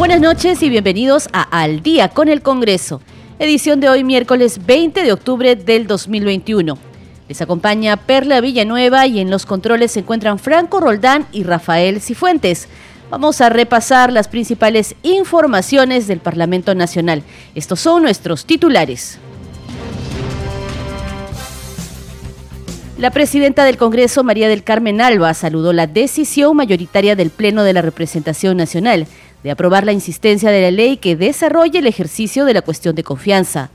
Buenas noches y bienvenidos a Al día con el Congreso, edición de hoy miércoles 20 de octubre del 2021. Les acompaña Perla Villanueva y en los controles se encuentran Franco Roldán y Rafael Cifuentes. Vamos a repasar las principales informaciones del Parlamento Nacional. Estos son nuestros titulares. La presidenta del Congreso, María del Carmen Alba, saludó la decisión mayoritaria del Pleno de la Representación Nacional de aprobar la insistencia de la ley que desarrolle el ejercicio de la cuestión de confianza.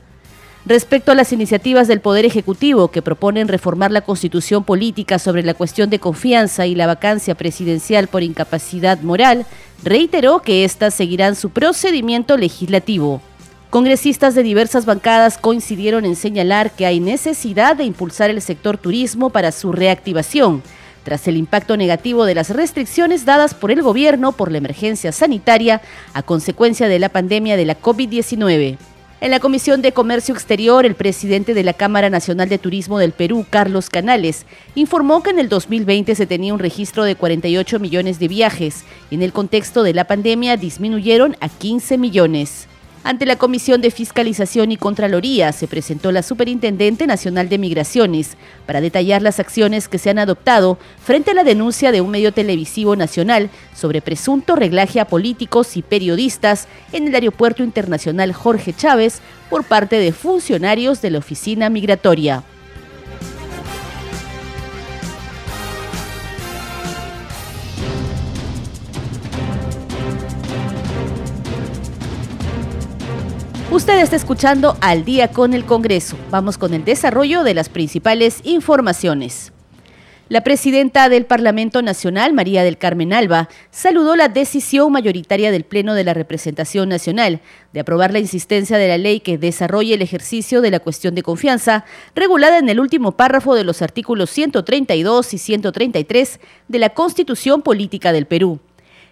Respecto a las iniciativas del Poder Ejecutivo que proponen reformar la constitución política sobre la cuestión de confianza y la vacancia presidencial por incapacidad moral, reiteró que éstas seguirán su procedimiento legislativo. Congresistas de diversas bancadas coincidieron en señalar que hay necesidad de impulsar el sector turismo para su reactivación tras el impacto negativo de las restricciones dadas por el gobierno por la emergencia sanitaria a consecuencia de la pandemia de la COVID-19. En la Comisión de Comercio Exterior, el presidente de la Cámara Nacional de Turismo del Perú, Carlos Canales, informó que en el 2020 se tenía un registro de 48 millones de viajes y en el contexto de la pandemia disminuyeron a 15 millones. Ante la Comisión de Fiscalización y Contraloría se presentó la Superintendente Nacional de Migraciones para detallar las acciones que se han adoptado frente a la denuncia de un medio televisivo nacional sobre presunto reglaje a políticos y periodistas en el Aeropuerto Internacional Jorge Chávez por parte de funcionarios de la Oficina Migratoria. Usted está escuchando Al día con el Congreso. Vamos con el desarrollo de las principales informaciones. La presidenta del Parlamento Nacional, María del Carmen Alba, saludó la decisión mayoritaria del Pleno de la Representación Nacional de aprobar la insistencia de la ley que desarrolle el ejercicio de la cuestión de confianza, regulada en el último párrafo de los artículos 132 y 133 de la Constitución Política del Perú.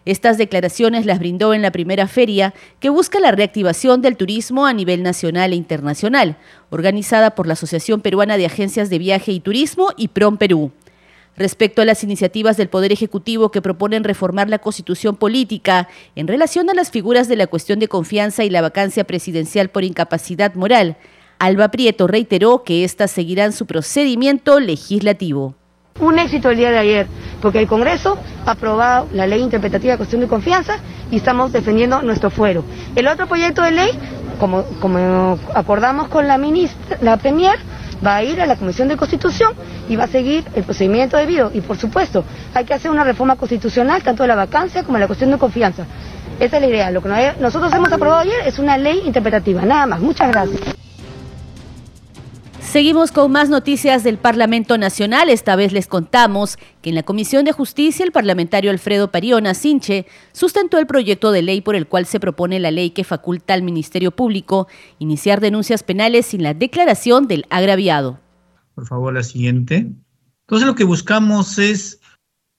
Estas declaraciones las brindó en la primera feria que busca la reactivación del turismo a nivel nacional e internacional, organizada por la Asociación Peruana de Agencias de Viaje y Turismo y PROM Perú. Respecto a las iniciativas del Poder Ejecutivo que proponen reformar la constitución política en relación a las figuras de la cuestión de confianza y la vacancia presidencial por incapacidad moral, Alba Prieto reiteró que éstas seguirán su procedimiento legislativo. Un éxito el día de ayer, porque el Congreso ha aprobado la ley interpretativa de cuestión de confianza y estamos defendiendo nuestro fuero. El otro proyecto de ley, como, acordamos con la ministra, la Premier, va a ir a la Comisión de Constitución y va a seguir el procedimiento debido. Y por supuesto, hay que hacer una reforma constitucional, tanto de la vacancia como de la cuestión de confianza. Esa es la idea. Lo que nosotros hemos aprobado ayer es una ley interpretativa. Nada más. Muchas gracias. Seguimos con más noticias del Parlamento Nacional. Esta vez les contamos que en la Comisión de Justicia el parlamentario Alfredo Pariona Sinche sustentó el proyecto de ley por el cual se propone la ley que faculta al Ministerio Público iniciar denuncias penales sin la declaración del agraviado. Por favor, la siguiente. Entonces lo que buscamos es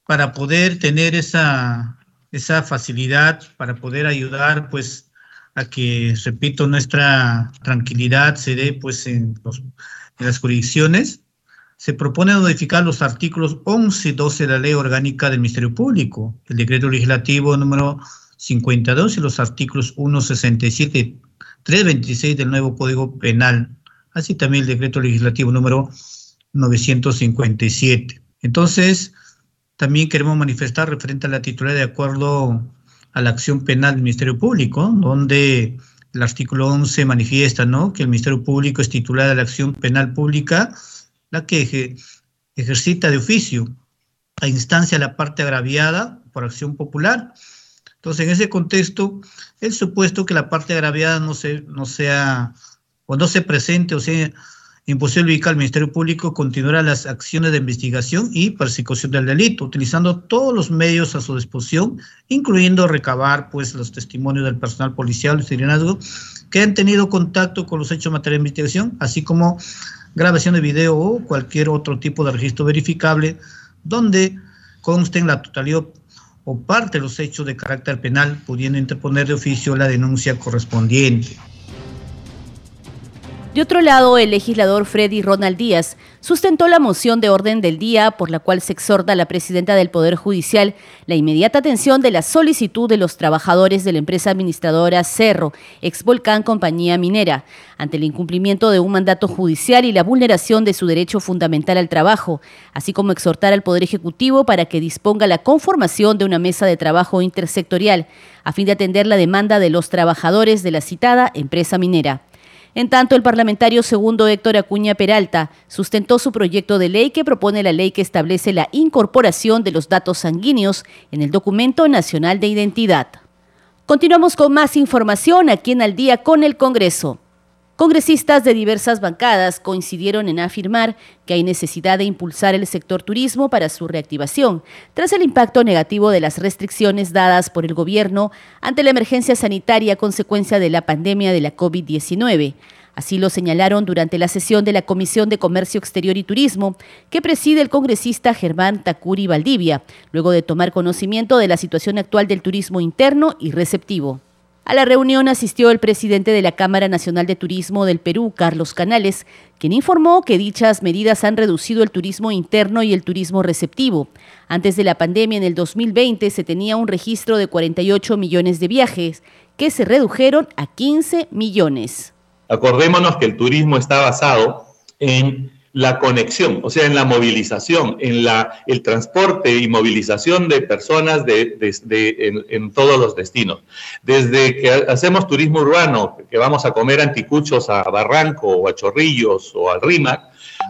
para poder tener esa, esa facilidad, para poder ayudar pues a que, repito, nuestra tranquilidad se dé pues en los en las jurisdicciones, se propone modificar los artículos 11 y 12 de la Ley Orgánica del Ministerio Público, el decreto legislativo número 52 y los artículos 167 y 326 del nuevo Código Penal, así también el decreto legislativo número 957. Entonces, también queremos manifestar referente a la titularidad de acuerdo a la acción penal del Ministerio Público, donde el artículo 11 manifiesta ¿no? que el Ministerio Público es titular de la acción penal pública, la que ejercita de oficio a instancia de la parte agraviada por acción popular. Entonces, en ese contexto, el supuesto que la parte agraviada no, se, no sea o no se presente o sea imposible que el Ministerio Público continuará las acciones de investigación y persecución del delito, utilizando todos los medios a su disposición, incluyendo recabar pues, los testimonios del personal policial y serenazgo que han tenido contacto con los hechos materiales de investigación, así como grabación de video o cualquier otro tipo de registro verificable donde consten la totalidad o parte de los hechos de carácter penal, pudiendo interponer de oficio la denuncia correspondiente. De otro lado, el legislador Freddy Ronald Díaz sustentó la moción de orden del día por la cual se exhorta a la presidenta del Poder Judicial la inmediata atención de la solicitud de los trabajadores de la empresa administradora Cerro, ex Volcán Compañía Minera, ante el incumplimiento de un mandato judicial y la vulneración de su derecho fundamental al trabajo, así como exhortar al Poder Ejecutivo para que disponga la conformación de una mesa de trabajo intersectorial a fin de atender la demanda de los trabajadores de la citada empresa minera. En tanto, el parlamentario segundo Héctor Acuña Peralta sustentó su proyecto de ley que propone la ley que establece la incorporación de los datos sanguíneos en el documento nacional de identidad. Continuamos con más información aquí en Al día con el Congreso. Congresistas de diversas bancadas coincidieron en afirmar que hay necesidad de impulsar el sector turismo para su reactivación, tras el impacto negativo de las restricciones dadas por el gobierno ante la emergencia sanitaria consecuencia de la pandemia de la COVID-19. Así lo señalaron durante la sesión de la Comisión de Comercio Exterior y Turismo, que preside el congresista Germán Tacuri Valdivia, luego de tomar conocimiento de la situación actual del turismo interno y receptivo. A la reunión asistió el presidente de la Cámara Nacional de Turismo del Perú, Carlos Canales, quien informó que dichas medidas han reducido el turismo interno y el turismo receptivo. Antes de la pandemia, en el 2020, se tenía un registro de 48 millones de viajes, que se redujeron a 15 millones. Acordémonos que el turismo está basado en la conexión, o sea, en la movilización, en la, el transporte y movilización de personas de, en, todos los destinos. Desde que hacemos turismo urbano, que vamos a comer anticuchos a Barranco o a Chorrillos o al Rímac,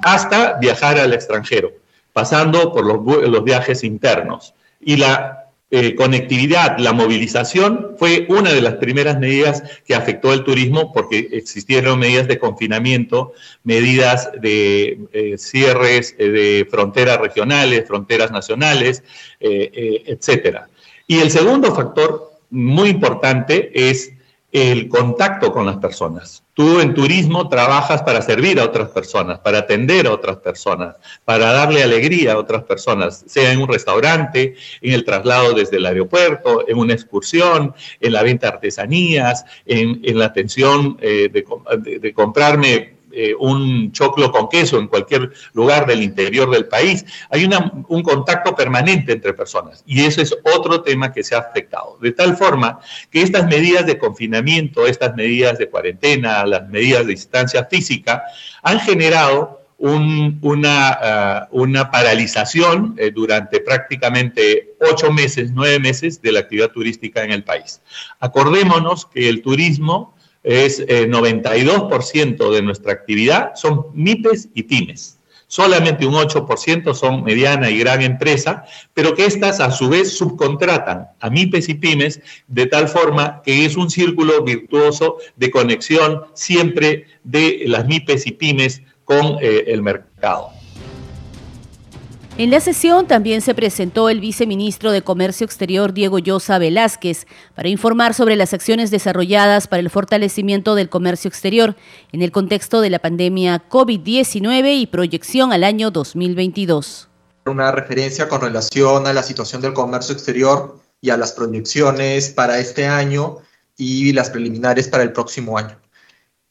hasta viajar al extranjero, pasando por los, los viajes internos. Y la eh, conectividad, la movilización fue una de las primeras medidas que afectó el turismo porque existieron medidas de confinamiento, medidas de eh, cierres eh, de fronteras regionales, fronteras nacionales, etcétera. Y el segundo factor muy importante es el contacto con las personas. Tú en turismo trabajas para servir a otras personas, para atender a otras personas, para darle alegría a otras personas, sea en un restaurante, en el traslado desde el aeropuerto, en una excursión, en la venta de artesanías, en, la atención eh, de comprarme eh, un choclo con queso en cualquier lugar del interior del país. Hay un contacto permanente entre personas y ese es otro tema que se ha afectado. De tal forma que estas medidas de confinamiento, estas medidas de cuarentena, las medidas de distancia física han generado una, ah, una, paralización eh, durante prácticamente ocho meses, nueve meses de la actividad turística en el país. Acordémonos que el turismo es 92% eh, de nuestra actividad son MIPES y pymes. Solamente un 8% son mediana y gran empresa, pero que estas a su vez subcontratan a MIPES y pymes de tal forma que es un círculo virtuoso de conexión siempre de las MIPES y pymes con eh, el mercado. En la sesión también se presentó el viceministro de Comercio Exterior Diego Llosa Velázquez para informar sobre las acciones desarrolladas para el fortalecimiento del comercio exterior en el contexto de la pandemia COVID-19 y proyección al año 2022. Una referencia con relación a la situación del comercio exterior y a las proyecciones para este año y las preliminares para el próximo año.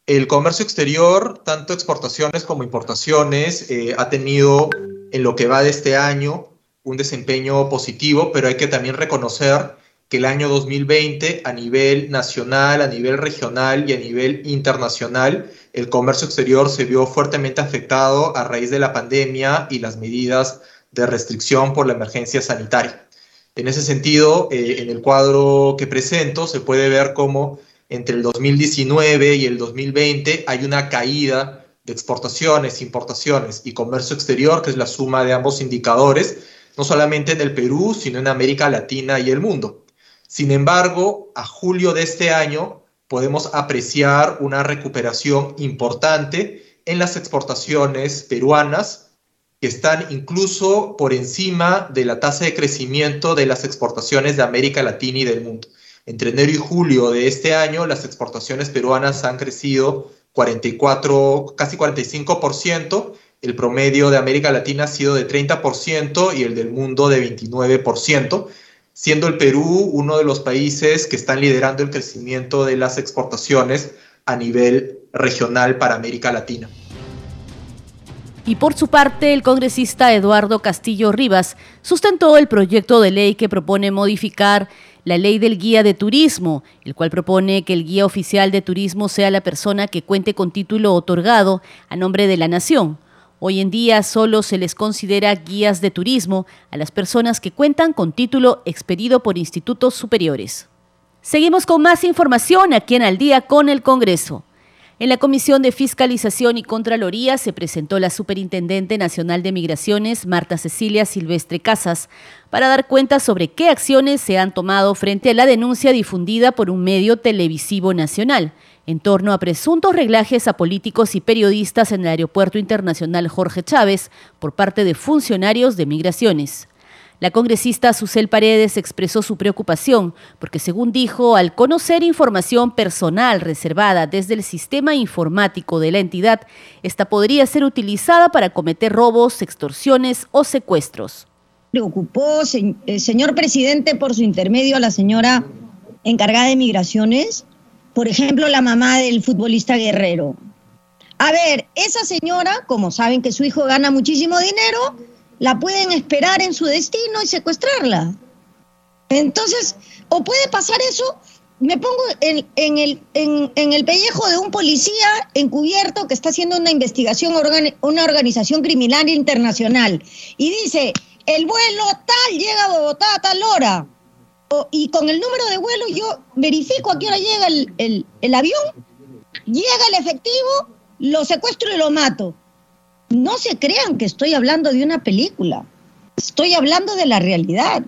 El comercio exterior, tanto exportaciones como importaciones, eh, ha tenido en lo que va de este año un desempeño positivo, pero hay que también reconocer que el año 2020 a nivel nacional, a nivel regional y a nivel internacional, el comercio exterior se vio fuertemente afectado a raíz de la pandemia y las medidas de restricción por la emergencia sanitaria. En ese sentido, eh, en el cuadro que presento se puede ver cómo entre el 2019 y el 2020 hay una caída de exportaciones, importaciones y comercio exterior, que es la suma de ambos indicadores, no solamente en el Perú, sino en América Latina y el mundo. Sin embargo, a julio de este año podemos apreciar una recuperación importante en las exportaciones peruanas, que están incluso por encima de la tasa de crecimiento de las exportaciones de América Latina y del mundo. Entre enero y julio de este año, las exportaciones peruanas han crecido 44, casi 45%, el promedio de América Latina ha sido de 30% y el del mundo de 29%, siendo el Perú uno de los países que están liderando el crecimiento de las exportaciones a nivel regional para América Latina. Y por su parte, el congresista Eduardo Castillo Rivas sustentó el proyecto de ley que propone modificar la ley del guía de turismo, el cual propone que el guía oficial de turismo sea la persona que cuente con título otorgado a nombre de la nación. Hoy en día solo se les considera guías de turismo a las personas que cuentan con título expedido por institutos superiores. Seguimos con más información aquí en Al día con el Congreso. En la Comisión de Fiscalización y Contraloría se presentó la Superintendente Nacional de Migraciones, Marta Cecilia Silvestre Casas, para dar cuenta sobre qué acciones se han tomado frente a la denuncia difundida por un medio televisivo nacional en torno a presuntos reglajes a políticos y periodistas en el Aeropuerto Internacional Jorge Chávez por parte de funcionarios de migraciones. La congresista Susel Paredes expresó su preocupación porque, según dijo, al conocer información personal reservada desde el sistema informático de la entidad, esta podría ser utilizada para cometer robos, extorsiones o secuestros. Preocupó, eh, señor presidente, por su intermedio a la señora encargada de migraciones, por ejemplo, la mamá del futbolista Guerrero. A ver, esa señora, como saben que su hijo gana muchísimo dinero, la pueden esperar en su destino y secuestrarla. Entonces, o puede pasar eso, me pongo en, el, en, el pellejo de un policía encubierto que está haciendo una investigación, una organización criminal internacional, y dice, el vuelo tal llega a Bogotá a tal hora, y con el número de vuelo yo verifico a qué hora llega el, el avión, llega el efectivo, lo secuestro y lo mato no se crean que estoy hablando de una película, estoy hablando de la realidad.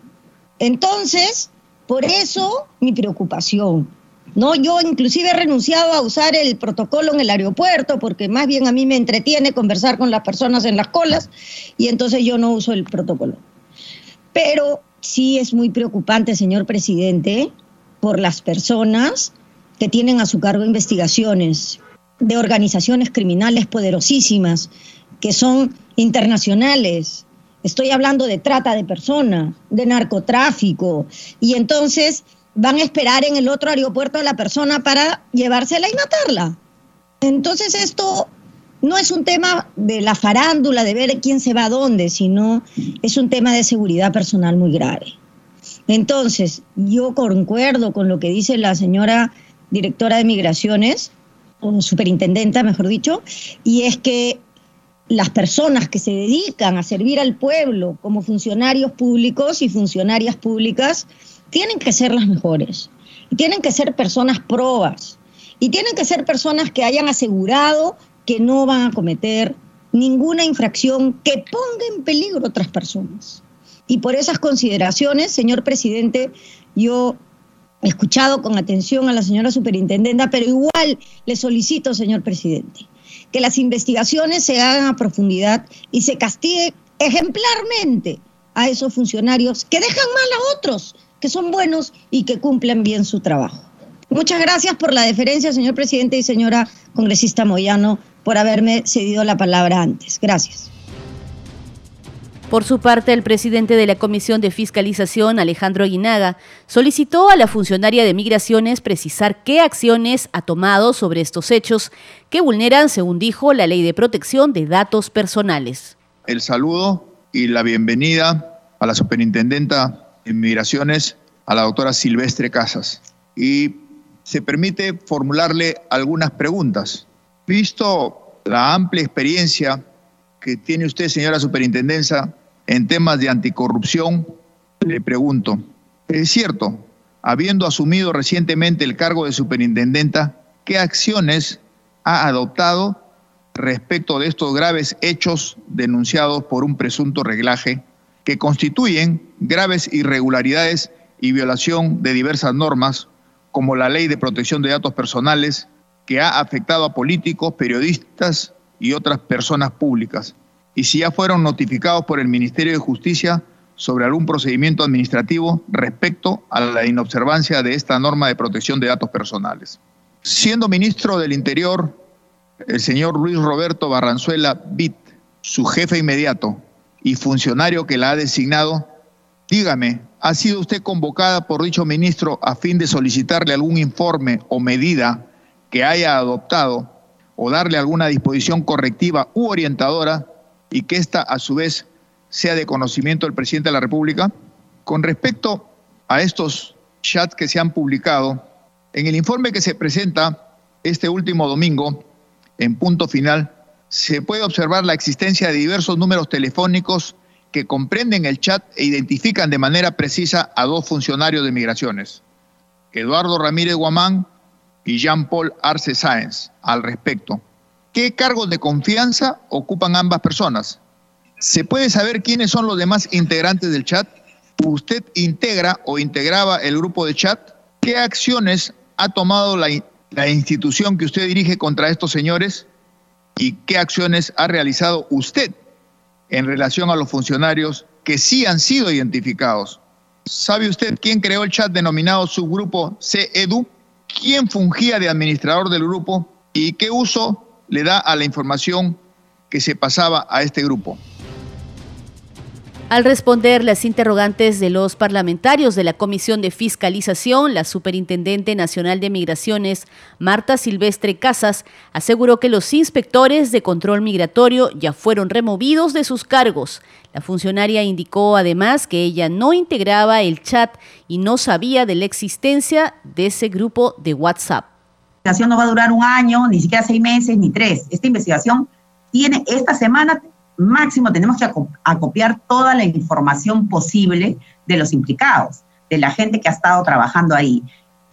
Entonces, por eso mi preocupación. No, yo inclusive he renunciado a usar el protocolo en el aeropuerto porque más bien a mí me entretiene conversar con las personas en las colas y entonces yo no uso el protocolo. Pero sí es muy preocupante, señor presidente, por las personas que tienen a su cargo investigaciones de organizaciones criminales poderosísimas que son internacionales. Estoy hablando de trata de personas, de narcotráfico. Y entonces van a esperar en el otro aeropuerto a la persona para llevársela y matarla. Entonces esto no es un tema de la farándula, de ver quién se va a dónde, sino es un tema de seguridad personal muy grave. Entonces, yo concuerdo con lo que dice la señora directora de migraciones, o superintendenta, mejor dicho, y es que las personas que se dedican a servir al pueblo como funcionarios públicos y funcionarias públicas tienen que ser las mejores. Tienen que ser personas probas. Y tienen que ser personas que hayan asegurado que no van a cometer ninguna infracción que ponga en peligro a otras personas. Y por esas consideraciones, señor presidente, yo he escuchado con atención a la señora superintendenta, pero igual le solicito, señor presidente, que las investigaciones se hagan a profundidad y se castigue ejemplarmente a esos funcionarios que dejan mal a otros, que son buenos y que cumplen bien su trabajo. Muchas gracias por la deferencia, señor presidente y señora congresista Moyano, por haberme cedido la palabra antes. Gracias. Por su parte, el presidente de la Comisión de Fiscalización, Alejandro Aguinaga, solicitó a la funcionaria de Migraciones precisar qué acciones ha tomado sobre estos hechos que vulneran, según dijo, la ley de protección de datos personales. El saludo y la bienvenida a la superintendenta de Migraciones, a la doctora Silvestre Casas. Y se permite formularle algunas preguntas. Visto la amplia experiencia que tiene usted, señora superintendencia, en temas de anticorrupción, le pregunto, ¿es cierto, habiendo asumido recientemente el cargo de superintendenta, qué acciones ha adoptado respecto de estos graves hechos denunciados por un presunto reglaje que constituyen graves irregularidades y violación de diversas normas, como la Ley de Protección de Datos Personales, que ha afectado a políticos, periodistas y otras personas públicas, y si ya fueron notificados por el Ministerio de Justicia sobre algún procedimiento administrativo respecto a la inobservancia de esta norma de protección de datos personales. Siendo ministro del Interior, el señor Luis Roberto Barranzuela Bit, su jefe inmediato y funcionario que la ha designado, dígame, ¿ha sido usted convocada por dicho ministro a fin de solicitarle algún informe o medida que haya adoptado o darle alguna disposición correctiva u orientadora y que ésta a su vez sea de conocimiento del presidente de la República? Con respecto a estos chats que se han publicado, en el informe que se presenta este último domingo, en punto final, se puede observar la existencia de diversos números telefónicos que comprenden el chat e identifican de manera precisa a dos funcionarios de migraciones, Eduardo Ramírez Guamán y Jean-Paul Arce Sáenz, al respecto. ¿Qué cargos de confianza ocupan ambas personas? ¿Se puede saber quiénes son los demás integrantes del chat? ¿Usted integra o integraba el grupo de chat? ¿Qué acciones ha tomado la, institución que usted dirige contra estos señores? ¿Y qué acciones ha realizado usted en relación a los funcionarios que sí han sido identificados? ¿Sabe usted quién creó el chat denominado subgrupo CEDU? ¿Quién fungía de administrador del grupo? ¿Y qué uso le da a la información que se pasaba a este grupo? Al responder las interrogantes de los parlamentarios de la Comisión de Fiscalización, la Superintendente Nacional de Migraciones, Marta Silvestre Casas, aseguró que los inspectores de control migratorio ya fueron removidos de sus cargos. La funcionaria indicó además que ella no integraba el chat y no sabía de la existencia de ese grupo de WhatsApp. Investigación no va a durar un año, ni siquiera seis meses, ni tres. Esta investigación tiene, esta semana máximo tenemos que acopiar toda la información posible de los implicados, de la gente que ha estado trabajando ahí.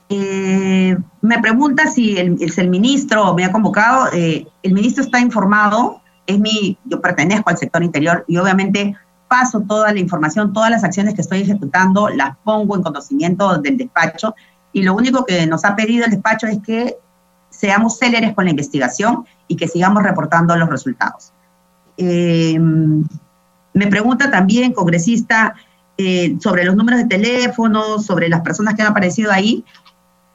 Eh, me pregunta si el, el, ministro me ha convocado. Eh, el ministro está informado, es mi, yo pertenezco al sector interior y obviamente paso toda la información, todas las acciones que estoy ejecutando, las pongo en conocimiento del despacho y lo único que nos ha pedido el despacho es que seamos céleres con la investigación y que sigamos reportando los resultados. Eh, me pregunta también, congresista, eh, sobre los números de teléfono, sobre las personas que han aparecido ahí.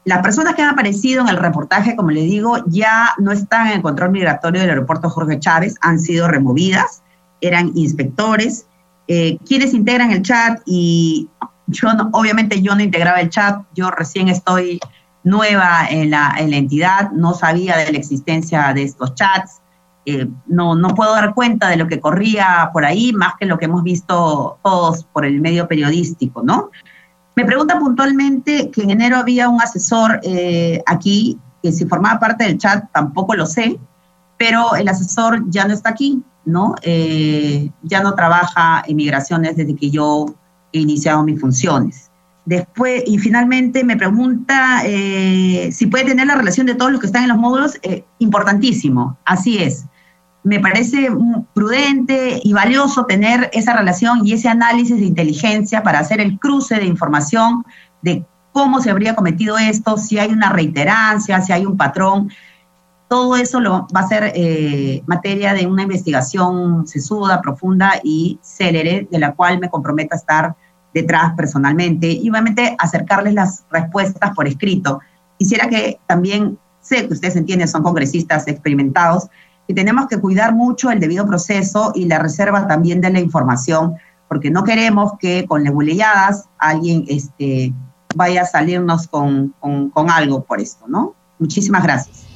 Las personas que han aparecido en el reportaje, como le digo, ya no están en el control migratorio del aeropuerto Jorge Chávez, han sido removidas, eran inspectores. Eh, quienes integran el chat y yo obviamente yo no integraba el chat, yo recién estoy nueva en la, en la entidad, no sabía de la existencia de estos chats. Eh, no, no puedo dar cuenta de lo que corría por ahí, más que lo que hemos visto todos por el medio periodístico, ¿no? Me pregunta puntualmente que en enero había un asesor eh, aquí, que si formaba parte del chat, tampoco lo sé, pero el asesor ya no está aquí, ¿no? Eh, ya no trabaja en migraciones desde que yo iniciado mis funciones. Después, y finalmente me pregunta si puede tener la relación de todos los que están en los módulos. importantísimo, así es me parece prudente y valioso tener esa relación y ese análisis de inteligencia para hacer el cruce de información de cómo se habría cometido esto, si hay una reiterancia, si hay un patrón. Todo eso lo, va a ser eh, materia de una investigación sesuda, profunda y célere, de la cual me comprometo a estar detrás personalmente y obviamente acercarles las respuestas por escrito. Quisiera que también, sé que ustedes entienden, son congresistas experimentados, y tenemos que cuidar mucho el debido proceso y la reserva también de la información, porque no queremos que con lebuleadas alguien este, vaya a salirnos con, con algo por esto, ¿no? Muchísimas gracias.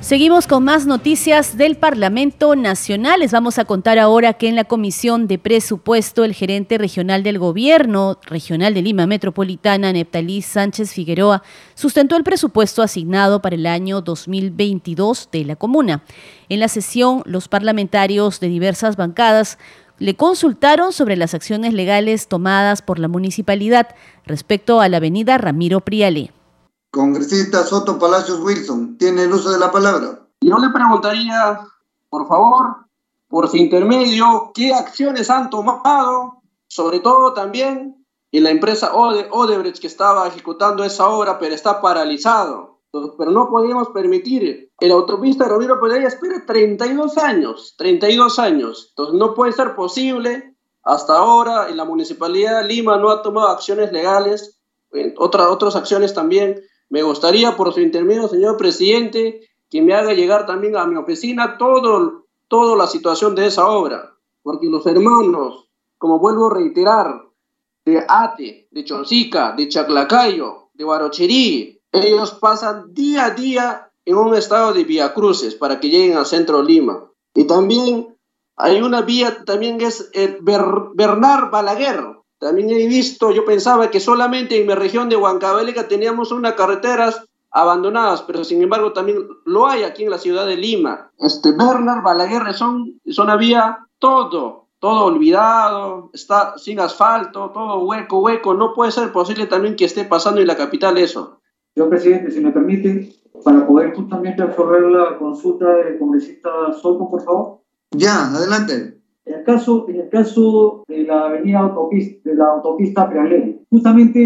Seguimos con más noticias del Parlamento Nacional. Les vamos a contar ahora que en la Comisión de Presupuesto, el gerente regional del Gobierno Regional de Lima Metropolitana, Neptalí Sánchez Figueroa, sustentó el presupuesto asignado para el año 2022 de la comuna. En la sesión, los parlamentarios de diversas bancadas le consultaron sobre las acciones legales tomadas por la municipalidad respecto a la avenida Ramiro Priale. Congresista Soto Palacios Wilson, tiene el uso de la palabra. Yo le preguntaría, por favor, por su intermedio, qué acciones han tomado, sobre todo también en la empresa Odebrecht que estaba ejecutando esa obra, pero está paralizado. pero no podemos permitir. El autopista Ramiro Pereira espera 32 años, 32 años. Entonces no puede ser posible. Hasta ahora en la Municipalidad de Lima no ha tomado acciones legales, otra, otras acciones también. Me gustaría, por su intermedio, señor presidente, que me haga llegar también a mi oficina todo, toda la situación de esa obra, porque los hermanos, como vuelvo a reiterar, de Ate, de Chonsica, de Chaclacayo, de Barocherí, ellos pasan día a día en un estado de vía cruces para que lleguen al centro de Lima. Y también hay una vía también es el Bernard Balaguer. También he visto, yo pensaba que solamente en mi región de Huancavelica teníamos unas carreteras abandonadas, pero sin embargo también lo hay aquí en la ciudad de Lima. Este Bernard Balaguer son, son había todo, todo olvidado, está sin asfalto, todo hueco, hueco. No puede ser posible también que esté pasando en la capital eso. Señor presidente, si me permite, para poder justamente absorber la consulta del congresista Soto, por favor. Ya, adelante. Caso, en el caso de la avenida autopista, de la autopista Prealé, justamente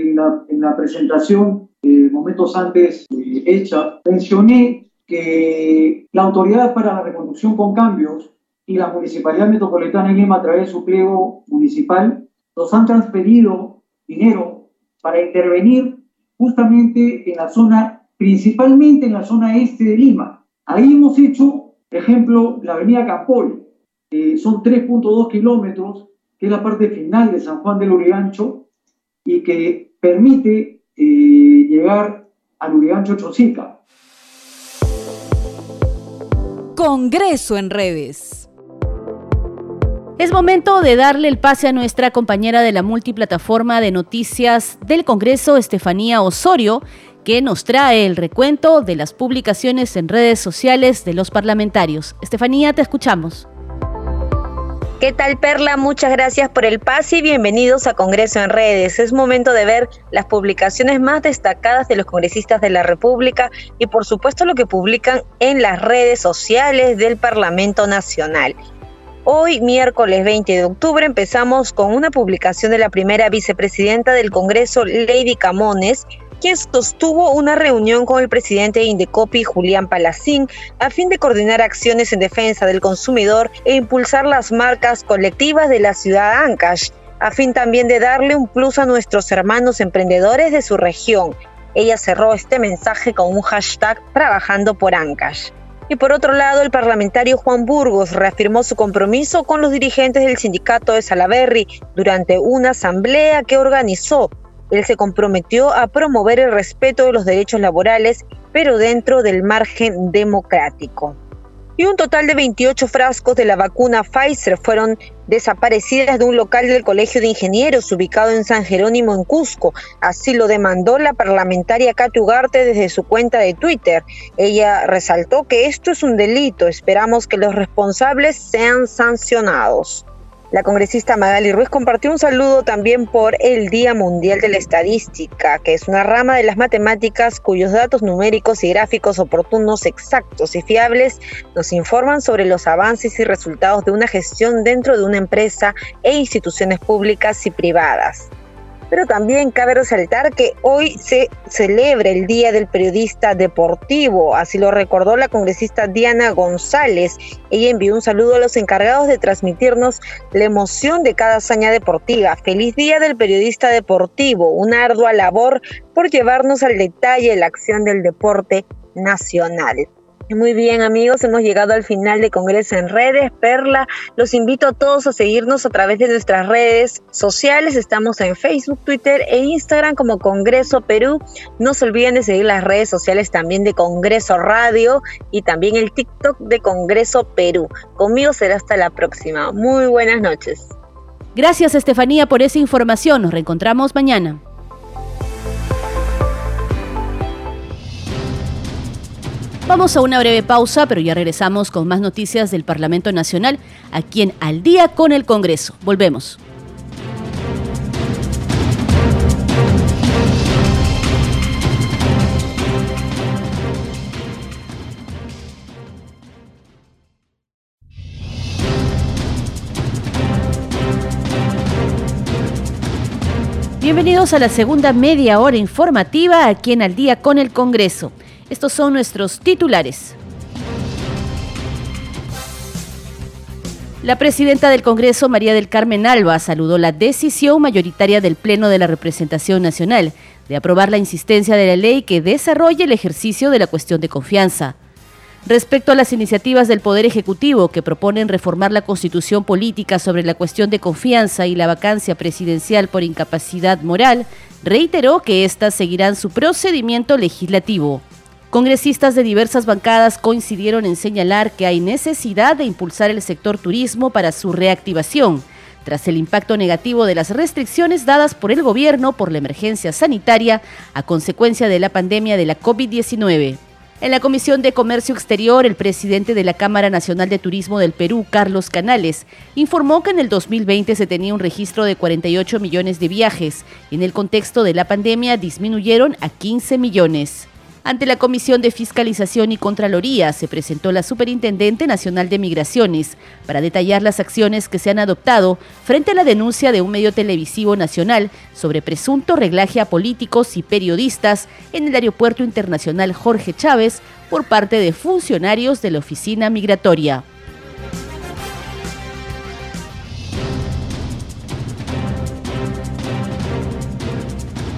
en la, en la presentación, eh, momentos antes eh, hecha, mencioné que la autoridad para la reconstrucción con cambios y la Municipalidad Metropolitana de Lima, a través de su pliego municipal, nos han transferido dinero para intervenir justamente en la zona, principalmente en la zona este de Lima. Ahí hemos hecho, por ejemplo, la avenida Campol, son 3.2 kilómetros, que es la parte final de San Juan del Urigancho, y que permite eh, llegar al Urigancho Chosica. Congreso en redes. Es momento de darle el pase a nuestra compañera de la multiplataforma de noticias del Congreso, Estefanía Osorio, que nos trae el recuento de las publicaciones en redes sociales de los parlamentarios. Estefanía, te escuchamos. ¿Qué tal Perla? Muchas gracias por el pase y bienvenidos a Congreso en Redes. Es momento de ver las publicaciones más destacadas de los congresistas de la República y por supuesto lo que publican en las redes sociales del Parlamento Nacional. Hoy, miércoles 20 de octubre, empezamos con una publicación de la primera vicepresidenta del Congreso, Lady Camones, quien sostuvo una reunión con el presidente de Indecopi, Julián Palacín, a fin de coordinar acciones en defensa del consumidor e impulsar las marcas colectivas de la ciudad Ancash, a fin también de darle un plus a nuestros hermanos emprendedores de su región. Ella cerró este mensaje con un hashtag Trabajando por Ancash. Y por otro lado, el parlamentario Juan Burgos reafirmó su compromiso con los dirigentes del sindicato de Salaberry durante una asamblea que organizó. Él se comprometió a promover el respeto de los derechos laborales, pero dentro del margen democrático y un total de 28 frascos de la vacuna Pfizer fueron desaparecidas de un local del Colegio de Ingenieros ubicado en San Jerónimo, en Cusco. Así lo demandó la parlamentaria Katy Ugarte desde su cuenta de Twitter. Ella resaltó que esto es un delito. Esperamos que los responsables sean sancionados. La congresista Magali Ruiz compartió un saludo también por el Día Mundial de la Estadística, que es una rama de las matemáticas cuyos datos numéricos y gráficos oportunos, exactos y fiables nos informan sobre los avances y resultados de una gestión dentro de una empresa e instituciones públicas y privadas pero también cabe resaltar que hoy se celebra el Día del Periodista Deportivo, así lo recordó la congresista Diana González. Ella envió un saludo a los encargados de transmitirnos la emoción de cada hazaña deportiva. Feliz Día del Periodista Deportivo, una ardua labor por llevarnos al detalle la acción del deporte nacional. Muy bien amigos, hemos llegado al final de Congreso en redes. Perla, los invito a todos a seguirnos a través de nuestras redes sociales. Estamos en Facebook, Twitter e Instagram como Congreso Perú. No se olviden de seguir las redes sociales también de Congreso Radio y también el TikTok de Congreso Perú. Conmigo será hasta la próxima. Muy buenas noches. Gracias Estefanía por esa información. Nos reencontramos mañana. Vamos a una breve pausa, pero ya regresamos con más noticias del Parlamento Nacional aquí en Al día con el Congreso. Volvemos. Bienvenidos a la segunda media hora informativa aquí en Al día con el Congreso. Estos son nuestros titulares. La presidenta del Congreso, María del Carmen Alba, saludó la decisión mayoritaria del Pleno de la Representación Nacional de aprobar la insistencia de la ley que desarrolle el ejercicio de la cuestión de confianza. Respecto a las iniciativas del Poder Ejecutivo que proponen reformar la constitución política sobre la cuestión de confianza y la vacancia presidencial por incapacidad moral, reiteró que éstas seguirán su procedimiento legislativo. Congresistas de diversas bancadas coincidieron en señalar que hay necesidad de impulsar el sector turismo para su reactivación, tras el impacto negativo de las restricciones dadas por el gobierno por la emergencia sanitaria a consecuencia de la pandemia de la COVID-19. En la Comisión de Comercio Exterior, el presidente de la Cámara Nacional de Turismo del Perú, Carlos Canales, informó que en el 2020 se tenía un registro de 48 millones de viajes. En el contexto de la pandemia disminuyeron a 15 millones. Ante la Comisión de Fiscalización y Contraloría se presentó la Superintendente Nacional de Migraciones para detallar las acciones que se han adoptado frente a la denuncia de un medio televisivo nacional sobre presunto reglaje a políticos y periodistas en el Aeropuerto Internacional Jorge Chávez por parte de funcionarios de la Oficina Migratoria.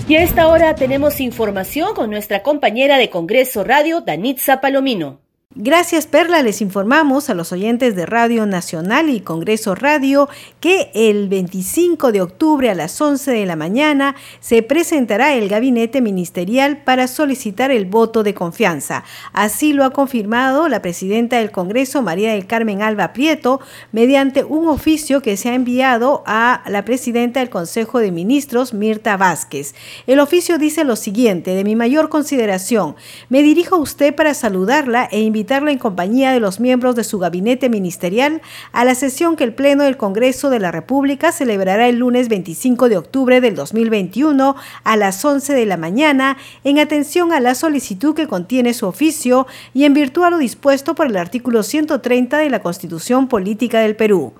Y a esta hora tenemos información con nuestra compañera de Congreso Radio, Danitza Palomino. Gracias Perla, les informamos a los oyentes de Radio Nacional y Congreso Radio que el 25 de octubre a las 11 de la mañana se presentará el gabinete ministerial para solicitar el voto de confianza. Así lo ha confirmado la presidenta del Congreso, María del Carmen Alba Prieto, mediante un oficio que se ha enviado a la presidenta del Consejo de Ministros, Mirta Vázquez. El oficio dice lo siguiente, de mi mayor consideración, me dirijo a usted para saludarla e invitarla en compañía de los miembros de su gabinete ministerial a la sesión que el Pleno del Congreso de la República celebrará el lunes 25 de octubre del 2021 a las 11 de la mañana en atención a la solicitud que contiene su oficio y en virtud a lo dispuesto por el artículo 130 de la Constitución Política del Perú.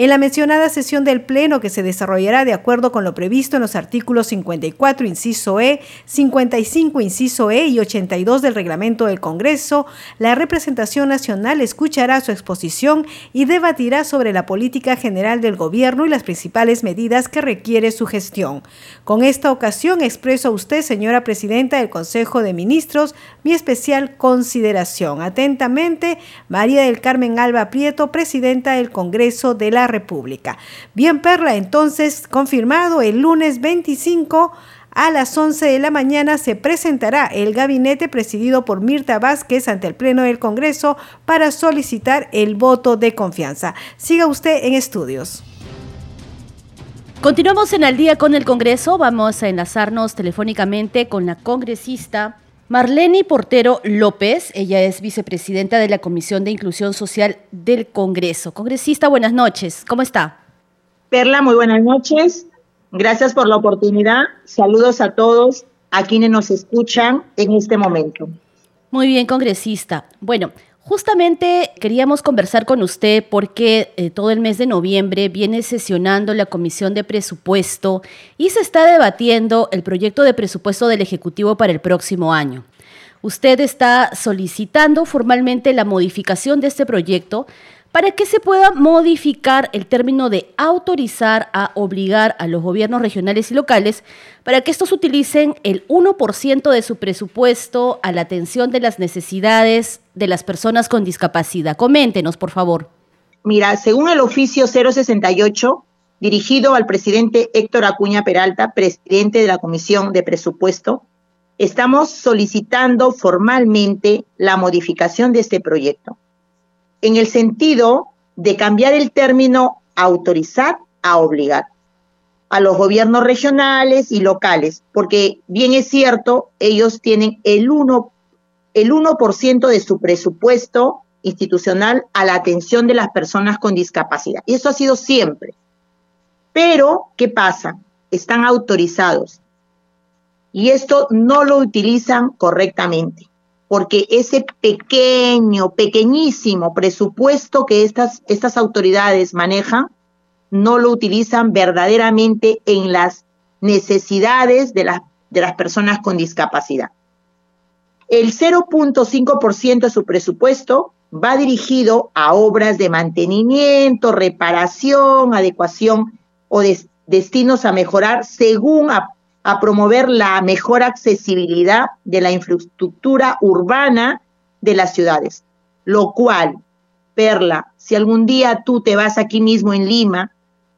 En la mencionada sesión del Pleno, que se desarrollará de acuerdo con lo previsto en los artículos 54, inciso E, 55, inciso E y 82 del reglamento del Congreso, la representación nacional escuchará su exposición y debatirá sobre la política general del gobierno y las principales medidas que requiere su gestión. Con esta ocasión expreso a usted, señora presidenta del Consejo de Ministros, mi especial consideración. Atentamente, María del Carmen Alba Prieto, presidenta del Congreso de la República. Bien, Perla, entonces confirmado el lunes 25 a las 11 de la mañana se presentará el gabinete presidido por Mirta Vázquez ante el Pleno del Congreso para solicitar el voto de confianza. Siga usted en estudios. Continuamos en Al día con el Congreso. Vamos a enlazarnos telefónicamente con la congresista Marlene Portero López. Ella es vicepresidenta de la Comisión de Inclusión Social del Congreso. Congresista, buenas noches. ¿Cómo está? Perla, muy buenas noches. Gracias por la oportunidad. Saludos a todos, a quienes nos escuchan en este momento. Muy bien, congresista. Bueno, Justamente queríamos conversar con usted porque eh, todo el mes de noviembre viene sesionando la Comisión de Presupuesto y se está debatiendo el proyecto de presupuesto del Ejecutivo para el próximo año. Usted está solicitando formalmente la modificación de este proyecto para que se pueda modificar el término de autorizar a obligar a los gobiernos regionales y locales para que estos utilicen el 1% de su presupuesto a la atención de las necesidades de las personas con discapacidad. Coméntenos, por favor. Mira, según el oficio 068, dirigido al presidente Héctor Acuña Peralta, presidente de la Comisión de Presupuesto, estamos solicitando formalmente la modificación de este proyecto en el sentido de cambiar el término autorizar a obligar a los gobiernos regionales y locales, porque bien es cierto, ellos tienen el 1%, el 1 de su presupuesto institucional a la atención de las personas con discapacidad. Y eso ha sido siempre. Pero, ¿qué pasa? Están autorizados. Y esto no lo utilizan correctamente porque ese pequeño, pequeñísimo presupuesto que estas, estas autoridades manejan, no lo utilizan verdaderamente en las necesidades de las, de las personas con discapacidad. El 0.5% de su presupuesto va dirigido a obras de mantenimiento, reparación, adecuación o destinos a mejorar según a promover la mejor accesibilidad de la infraestructura urbana de las ciudades, lo cual, Perla, si algún día tú te vas aquí mismo en Lima,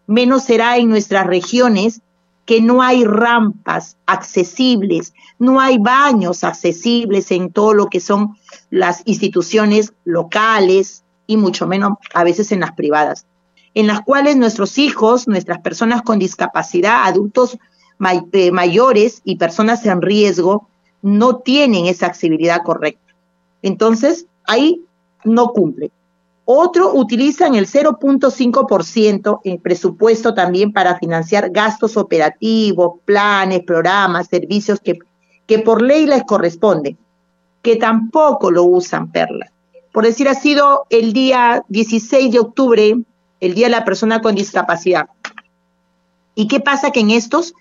menos será en nuestras regiones que no hay rampas accesibles, no hay baños accesibles en todo lo que son las instituciones locales y mucho menos a veces en las privadas, en las cuales nuestros hijos, nuestras personas con discapacidad, adultos eh, mayores y personas en riesgo no tienen esa accesibilidad correcta. Entonces, ahí no cumple. Otro utilizan el 0.5% en presupuesto también para financiar gastos operativos, planes, programas, servicios que, que por ley les corresponde, que tampoco lo usan, Perla. Por decir, ha sido el día 16 de octubre, el Día de la Persona con Discapacidad. ¿Y qué pasa? Que en estos,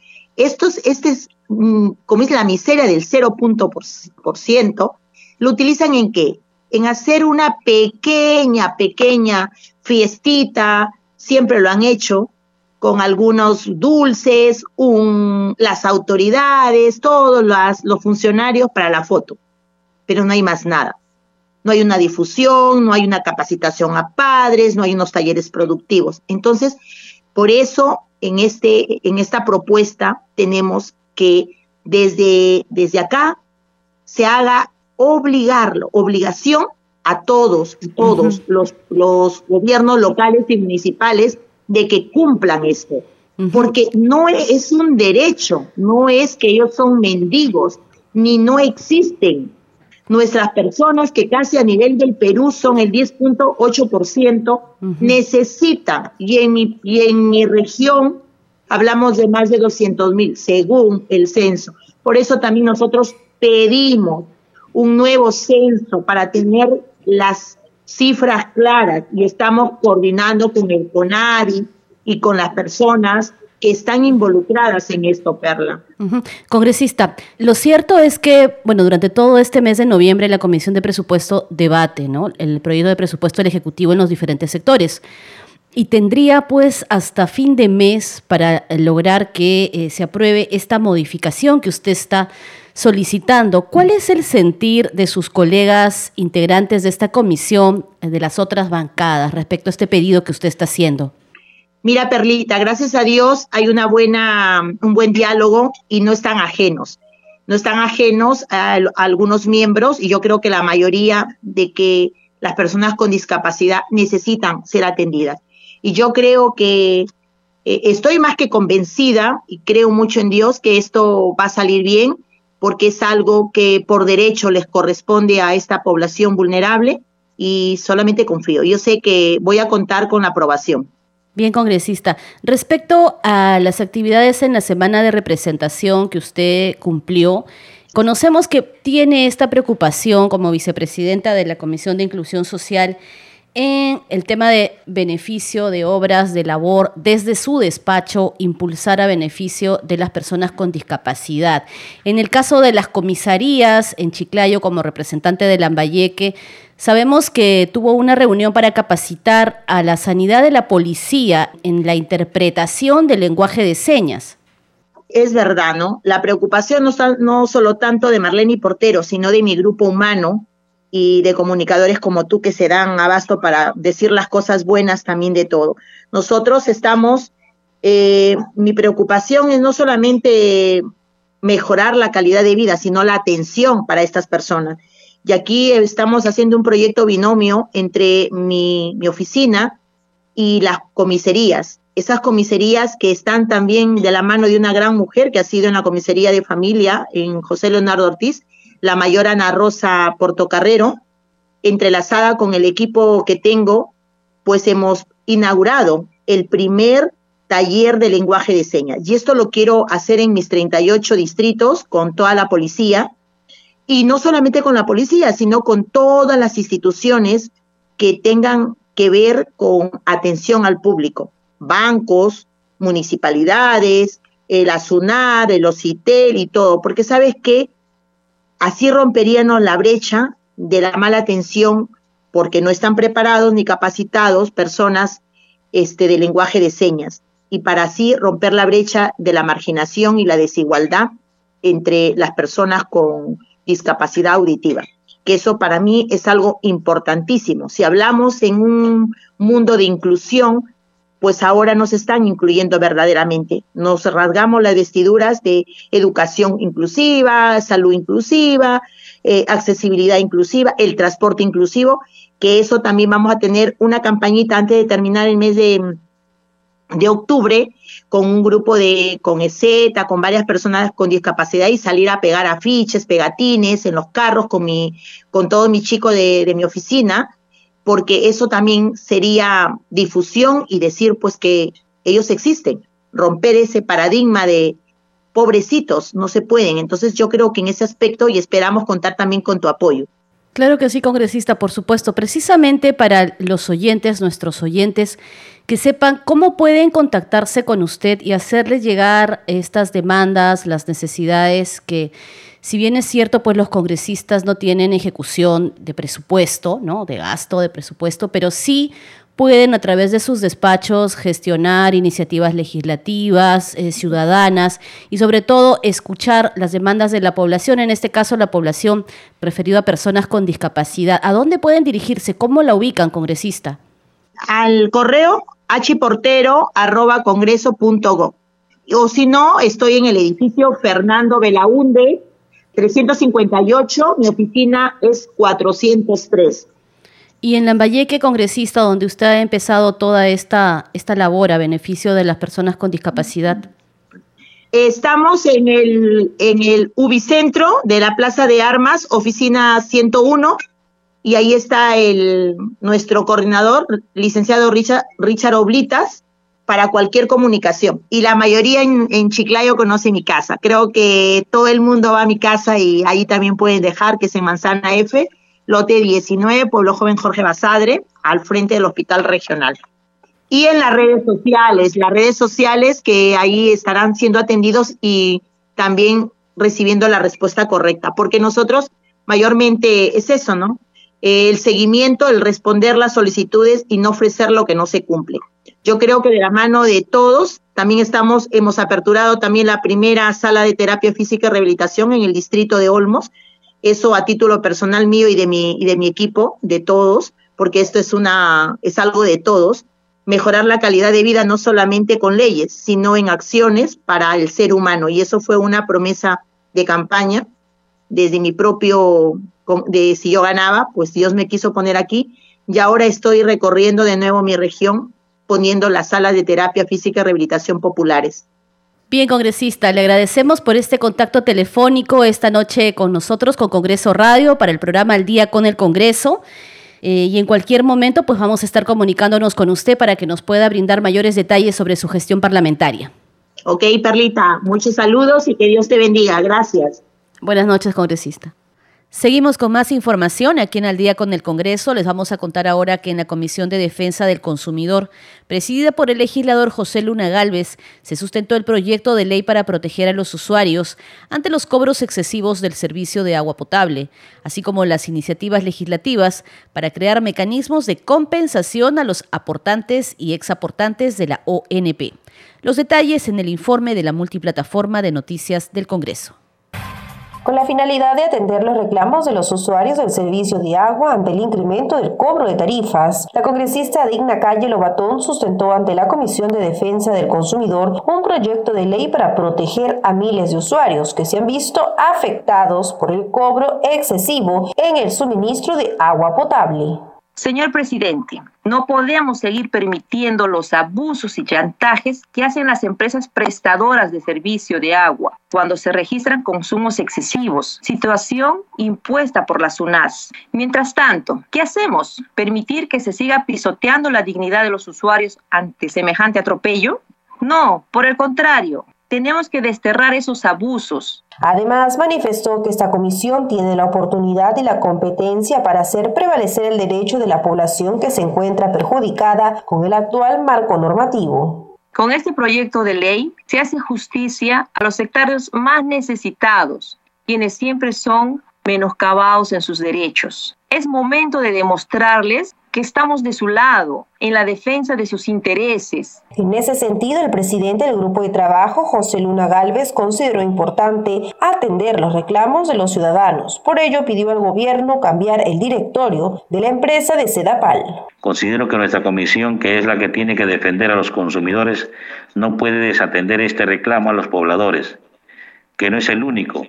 estos, este es, mm, como es la miseria del 0.5%, lo utilizan en qué? en hacer una pequeña, pequeña fiestita, siempre lo han hecho, con algunos dulces, las autoridades, todos los funcionarios para la foto, pero no hay más nada. No hay una difusión, no hay una capacitación a padres, no hay unos talleres productivos. Entonces, por eso en, este, en esta propuesta tenemos que desde, desde acá se haga obligarlo, obligación a todos, todos los, los gobiernos locales y municipales de que cumplan esto. Porque no es un derecho, no es que ellos son mendigos, ni no existen. Nuestras personas, que casi a nivel del Perú son el 10.8%, necesitan, y en, mi, y en mi región hablamos de más de 200 mil, según el censo. Por eso también nosotros pedimos un nuevo censo para tener las cifras claras y estamos coordinando con el CONARI y con las personas que están involucradas en esto, Perla. Congresista, lo cierto es que, bueno, durante todo este mes de noviembre la Comisión de Presupuesto debate, ¿no? El proyecto de presupuesto del Ejecutivo en los diferentes sectores. Y tendría pues hasta fin de mes para lograr que eh, se apruebe esta modificación que usted está solicitando. ¿Cuál es el sentir de sus colegas integrantes de esta comisión, de las otras bancadas, respecto a este pedido que usted está haciendo? Mira, Perlita, gracias a Dios hay un buen diálogo y no están ajenos. No están ajenos a, algunos miembros y yo creo que la mayoría de que las personas con discapacidad necesitan ser atendidas. Y yo creo que eh, estoy más que convencida y creo mucho en Dios que esto va a salir bien porque es algo que por derecho les corresponde a esta población vulnerable y solamente confío. Yo sé que voy a contar con la aprobación. Bien, congresista. Respecto a las actividades en la semana de representación que usted cumplió, conocemos que tiene esta preocupación como vicepresidenta de la Comisión de Inclusión Social en el tema de beneficio de obras de labor desde su despacho, impulsar a beneficio de las personas con discapacidad. En el caso de las comisarías en Chiclayo, como representante de Lambayeque, sabemos que tuvo una reunión para capacitar a la sanidad de la policía en la interpretación del lenguaje de señas. Es verdad, ¿no? La preocupación no, no solo tanto de Marlene Portero, sino de mi grupo humano, y de comunicadores como tú que se dan abasto para decir las cosas buenas también de todo. Nosotros estamos, eh, mi preocupación es no solamente mejorar la calidad de vida, sino la atención para estas personas. Y aquí estamos haciendo un proyecto binomio entre mi, oficina y las comisarías. Esas comisarías que están también de la mano de una gran mujer que ha sido en la comisaría de familia en José Leonardo Ortiz, la mayor Ana Rosa Portocarrero, entrelazada con el equipo que tengo, pues hemos inaugurado el primer taller de lenguaje de señas. Y esto lo quiero hacer en mis 38 distritos con toda la policía. Y no solamente con la policía, sino con todas las instituciones que tengan que ver con atención al público. Bancos, municipalidades, el ASUNAR, el OCITEL y todo, porque sabes que así romperíamos la brecha de la mala atención porque no están preparados ni capacitados personas este, de lenguaje de señas y para así romper la brecha de la marginación y la desigualdad entre las personas con discapacidad auditiva, que eso para mí es algo importantísimo. Si hablamos en un mundo de inclusión, pues ahora nos están incluyendo verdaderamente. Nos rasgamos las vestiduras de educación inclusiva, salud inclusiva, eh, accesibilidad inclusiva, el transporte inclusivo, que eso también vamos a tener una campañita antes de terminar el mes de, de octubre con un grupo de, con EZ, con varias personas con discapacidad y salir a pegar afiches, pegatines en los carros con mi, con todos mis chicos de, de mi oficina, porque eso también sería difusión y decir pues que ellos existen, romper ese paradigma de pobrecitos, no se pueden. Entonces yo creo que en ese aspecto y esperamos contar también con tu apoyo. Claro que sí, congresista, por supuesto. Precisamente para los oyentes, nuestros oyentes, que sepan cómo pueden contactarse con usted y hacerle llegar estas demandas, las necesidades que, si bien es cierto, pues los congresistas no tienen ejecución de presupuesto, ¿no? De gasto, de presupuesto, pero sí pueden a través de sus despachos gestionar iniciativas legislativas, eh, ciudadanas y sobre todo escuchar las demandas de la población, en este caso la población preferida a personas con discapacidad. ¿A dónde pueden dirigirse? ¿Cómo la ubican, congresista? Al correo hportero.congreso.go. O si no, estoy en el edificio Fernando Belaunde, 358, mi oficina es 403. Y en Lambayeque, congresista, donde usted ha empezado toda esta, esta labor a beneficio de las personas con discapacidad. Estamos en el, en el Ubicentro de la Plaza de Armas, oficina 101, y ahí está el, nuestro coordinador, licenciado Richard, Richard Oblitas, para cualquier comunicación. Y la mayoría en, Chiclayo conoce mi casa. Creo que todo el mundo va a mi casa y ahí también pueden dejar, que es en Manzana F, lote 19, Pueblo Joven Jorge Basadre, al frente del Hospital Regional. Y en las redes sociales, las redes sociales que ahí estarán siendo atendidos y también recibiendo la respuesta correcta, porque nosotros mayormente es eso, ¿no? El seguimiento, el responder las solicitudes y no ofrecer lo que no se cumple. Yo creo que de la mano de todos, también estamos, hemos aperturado también la primera sala de terapia física y rehabilitación en el distrito de Olmos. Eso a título personal mío y de mi, y de mi equipo, de todos, porque esto es una, es algo de todos. Mejorar la calidad de vida no solamente con leyes, sino en acciones para el ser humano. Y eso fue una promesa de campaña desde mi propio de si yo ganaba, pues Dios me quiso poner aquí y ahora estoy recorriendo de nuevo mi región poniendo las salas de terapia física y rehabilitación populares. Bien, congresista, le agradecemos por este contacto telefónico esta noche con nosotros, con Congreso Radio, para el programa Al Día con el Congreso. Eh, y en cualquier momento, pues vamos a estar comunicándonos con usted para que nos pueda brindar mayores detalles sobre su gestión parlamentaria. Ok, Perlita, muchos saludos y que Dios te bendiga. Gracias. Buenas noches, congresista. Seguimos con más información aquí en Al día con el Congreso. Les vamos a contar ahora que en la Comisión de Defensa del Consumidor, presidida por el legislador José Luna Galvez, se sustentó el proyecto de ley para proteger a los usuarios ante los cobros excesivos del servicio de agua potable, así como las iniciativas legislativas para crear mecanismos de compensación a los aportantes y exaportantes de la ONP. Los detalles en el informe de la multiplataforma de noticias del Congreso con la finalidad de atender los reclamos de los usuarios del servicio de agua ante el incremento del cobro de tarifas. La congresista Digna Calle Lobatón sustentó ante la Comisión de Defensa del Consumidor un proyecto de ley para proteger a miles de usuarios que se han visto afectados por el cobro excesivo en el suministro de agua potable. Señor presidente, no podemos seguir permitiendo los abusos y chantajes que hacen las empresas prestadoras de servicio de agua cuando se registran consumos excesivos, situación impuesta por la SUNAS. Mientras tanto, ¿qué hacemos? ¿Permitir que se siga pisoteando la dignidad de los usuarios ante semejante atropello? No, por el contrario, tenemos que desterrar esos abusos. Además, manifestó que esta comisión tiene la oportunidad y la competencia para hacer prevalecer el derecho de la población que se encuentra perjudicada con el actual marco normativo. Con este proyecto de ley se hace justicia a los sectarios más necesitados, quienes siempre son menoscabados en sus derechos. Es momento de demostrarles que estamos de su lado en la defensa de sus intereses. En ese sentido, el presidente del grupo de trabajo, José Luna Galvez, consideró importante atender los reclamos de los ciudadanos. Por ello, pidió al gobierno cambiar el directorio de la empresa de Sedapal. Considero que nuestra comisión, que es la que tiene que defender a los consumidores, no puede desatender este reclamo a los pobladores, que no es el único.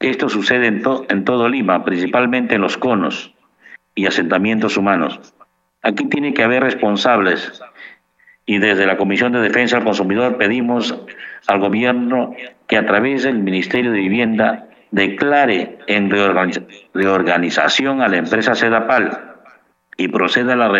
Esto sucede en, en todo Lima, principalmente en los conos y asentamientos humanos. Aquí tiene que haber responsables y desde la Comisión de Defensa del Consumidor pedimos al gobierno que a través del Ministerio de Vivienda declare en reorganización a la empresa Sedapal y proceda a la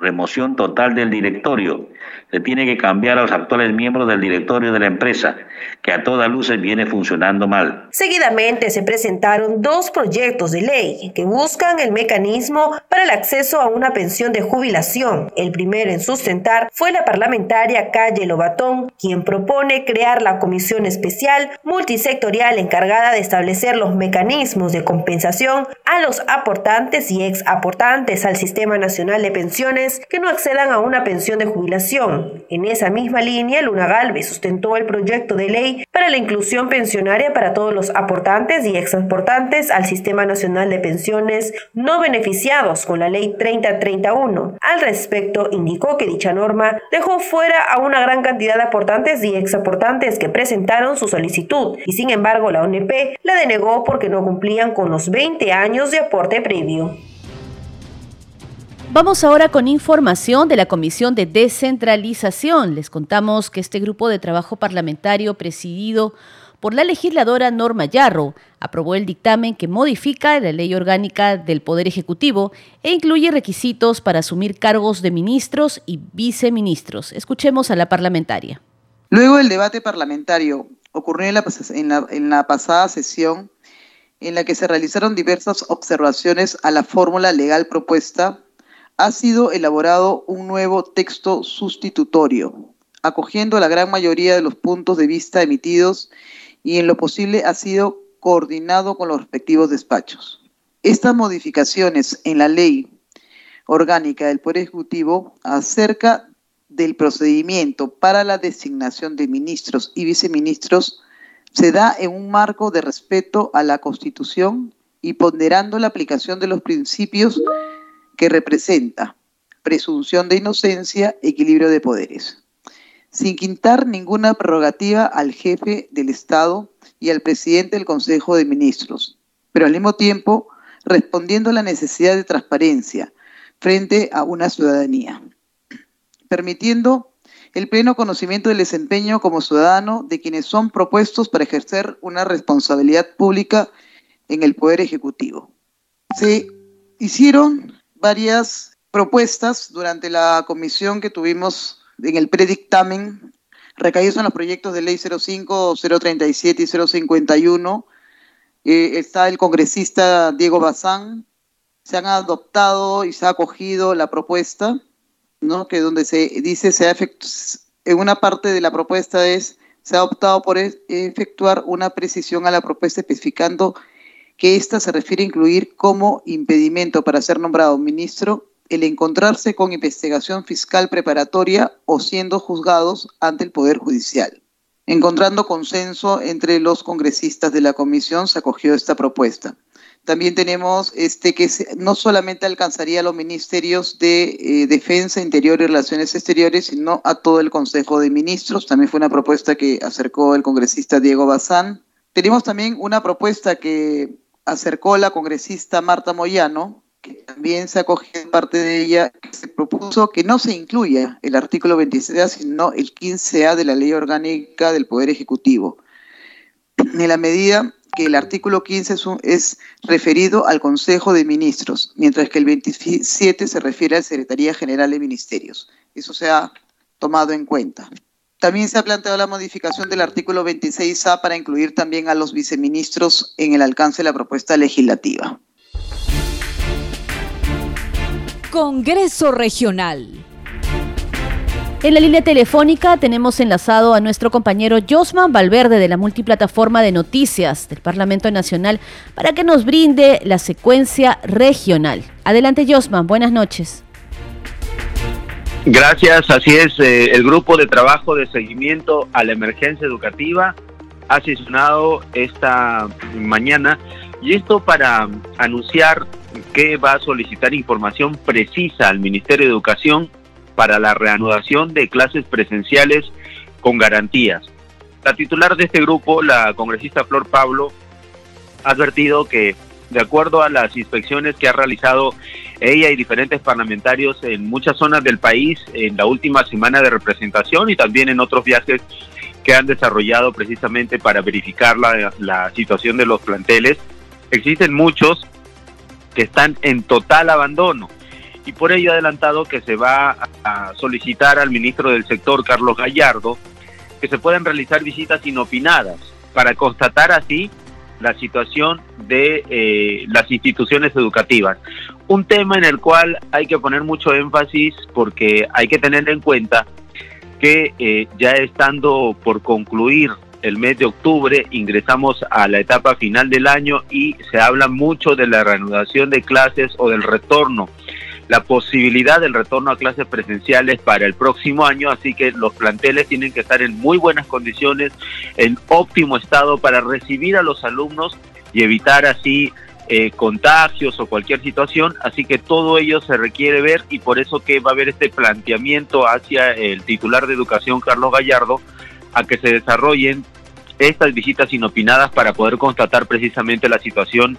remoción total del directorio. Se tiene que cambiar a los actuales miembros del directorio de la empresa, que a todas luces viene funcionando mal. Seguidamente se presentaron dos proyectos de ley que buscan el mecanismo para el acceso a una pensión de jubilación. El primero en sustentar fue la parlamentaria Calle Lobatón, quien propone crear la comisión especial multisectorial encargada de establecer los mecanismos de compensación a los aportantes y ex aportantes al Sistema Nacional de Pensiones que no accedan a una pensión de jubilación. En esa misma línea, Luna Galvez sustentó el proyecto de ley para la inclusión pensionaria para todos los aportantes y exaportantes al Sistema Nacional de Pensiones no beneficiados con la Ley 3031. Al respecto, indicó que dicha norma dejó fuera a una gran cantidad de aportantes y exaportantes que presentaron su solicitud y sin embargo la ONP la denegó porque no cumplían con los 20 años de aporte previo. Vamos ahora con información de la Comisión de Descentralización. Les contamos que este grupo de trabajo parlamentario presidido por la legisladora Norma Yarro aprobó el dictamen que modifica la ley orgánica del Poder Ejecutivo e incluye requisitos para asumir cargos de ministros y viceministros. Escuchemos a la parlamentaria. Luego del debate parlamentario ocurrió en la, en la, pasada sesión en la que se realizaron diversas observaciones a la fórmula legal propuesta ha sido elaborado un nuevo texto sustitutorio, acogiendo la gran mayoría de los puntos de vista emitidos y en lo posible ha sido coordinado con los respectivos despachos. Estas modificaciones en la ley orgánica del Poder Ejecutivo acerca del procedimiento para la designación de ministros y viceministros se da en un marco de respeto a la Constitución y ponderando la aplicación de los principios que representa presunción de inocencia, equilibrio de poderes, sin quitar ninguna prerrogativa al jefe del Estado y al presidente del Consejo de Ministros, pero al mismo tiempo respondiendo a la necesidad de transparencia frente a una ciudadanía, permitiendo el pleno conocimiento del desempeño como ciudadano de quienes son propuestos para ejercer una responsabilidad pública en el Poder Ejecutivo. Se hicieron varias propuestas durante la comisión que tuvimos en el predictamen, recaídos en los proyectos de ley 05, 037 y 051. Eh, está el congresista Diego Bazán. Se han adoptado y se ha acogido la propuesta, ¿no? que donde se dice, se ha en una parte de la propuesta es, se ha optado por e-, efectuar una precisión a la propuesta especificando que ésta se refiere a incluir como impedimento para ser nombrado ministro el encontrarse con investigación fiscal preparatoria o siendo juzgados ante el Poder Judicial. Encontrando consenso entre los congresistas de la comisión, se acogió esta propuesta. También tenemos este que no solamente alcanzaría a los ministerios de eh, Defensa, Interior y Relaciones Exteriores, sino a todo el Consejo de Ministros. También fue una propuesta que acercó el congresista Diego Bazán. Tenemos también una propuesta que acercó la congresista Marta Moyano, que también se acogió parte de ella, que se propuso que no se incluya el artículo 26A, sino el 15A de la Ley Orgánica del Poder Ejecutivo. En la medida que el artículo 15 es, referido al Consejo de Ministros, mientras que el 27 se refiere a la Secretaría General de Ministerios. Eso se ha tomado en cuenta. También se ha planteado la modificación del artículo 26A para incluir también a los viceministros en el alcance de la propuesta legislativa. Congreso Regional. En la línea telefónica tenemos enlazado a nuestro compañero Josman Valverde de la multiplataforma de noticias del Parlamento Nacional para que nos brinde la secuencia regional. Adelante Josman, buenas noches. Gracias, así es. Eh, el grupo de trabajo de seguimiento a la emergencia educativa ha sesionado esta mañana y esto para anunciar que va a solicitar información precisa al Ministerio de Educación para la reanudación de clases presenciales con garantías. La titular de este grupo, la congresista Flor Pablo, ha advertido que, de acuerdo a las inspecciones que ha realizado ella y diferentes parlamentarios en muchas zonas del país en la última semana de representación y también en otros viajes que han desarrollado precisamente para verificar la, la situación de los planteles, existen muchos que están en total abandono y por ello ha adelantado que se va a solicitar al ministro del sector, Carlos Gallardo, que se puedan realizar visitas inopinadas para constatar así la situación de eh, las instituciones educativas. Un tema en el cual hay que poner mucho énfasis porque hay que tener en cuenta que eh, ya estando por concluir el mes de octubre ingresamos a la etapa final del año y se habla mucho de la reanudación de clases o del retorno la posibilidad del retorno a clases presenciales para el próximo año, así que los planteles tienen que estar en muy buenas condiciones, en óptimo estado para recibir a los alumnos y evitar así eh, contagios o cualquier situación, así que todo ello se requiere ver y por eso que va a haber este planteamiento hacia el titular de educación, Carlos Gallardo, a que se desarrollen estas visitas inopinadas para poder constatar precisamente la situación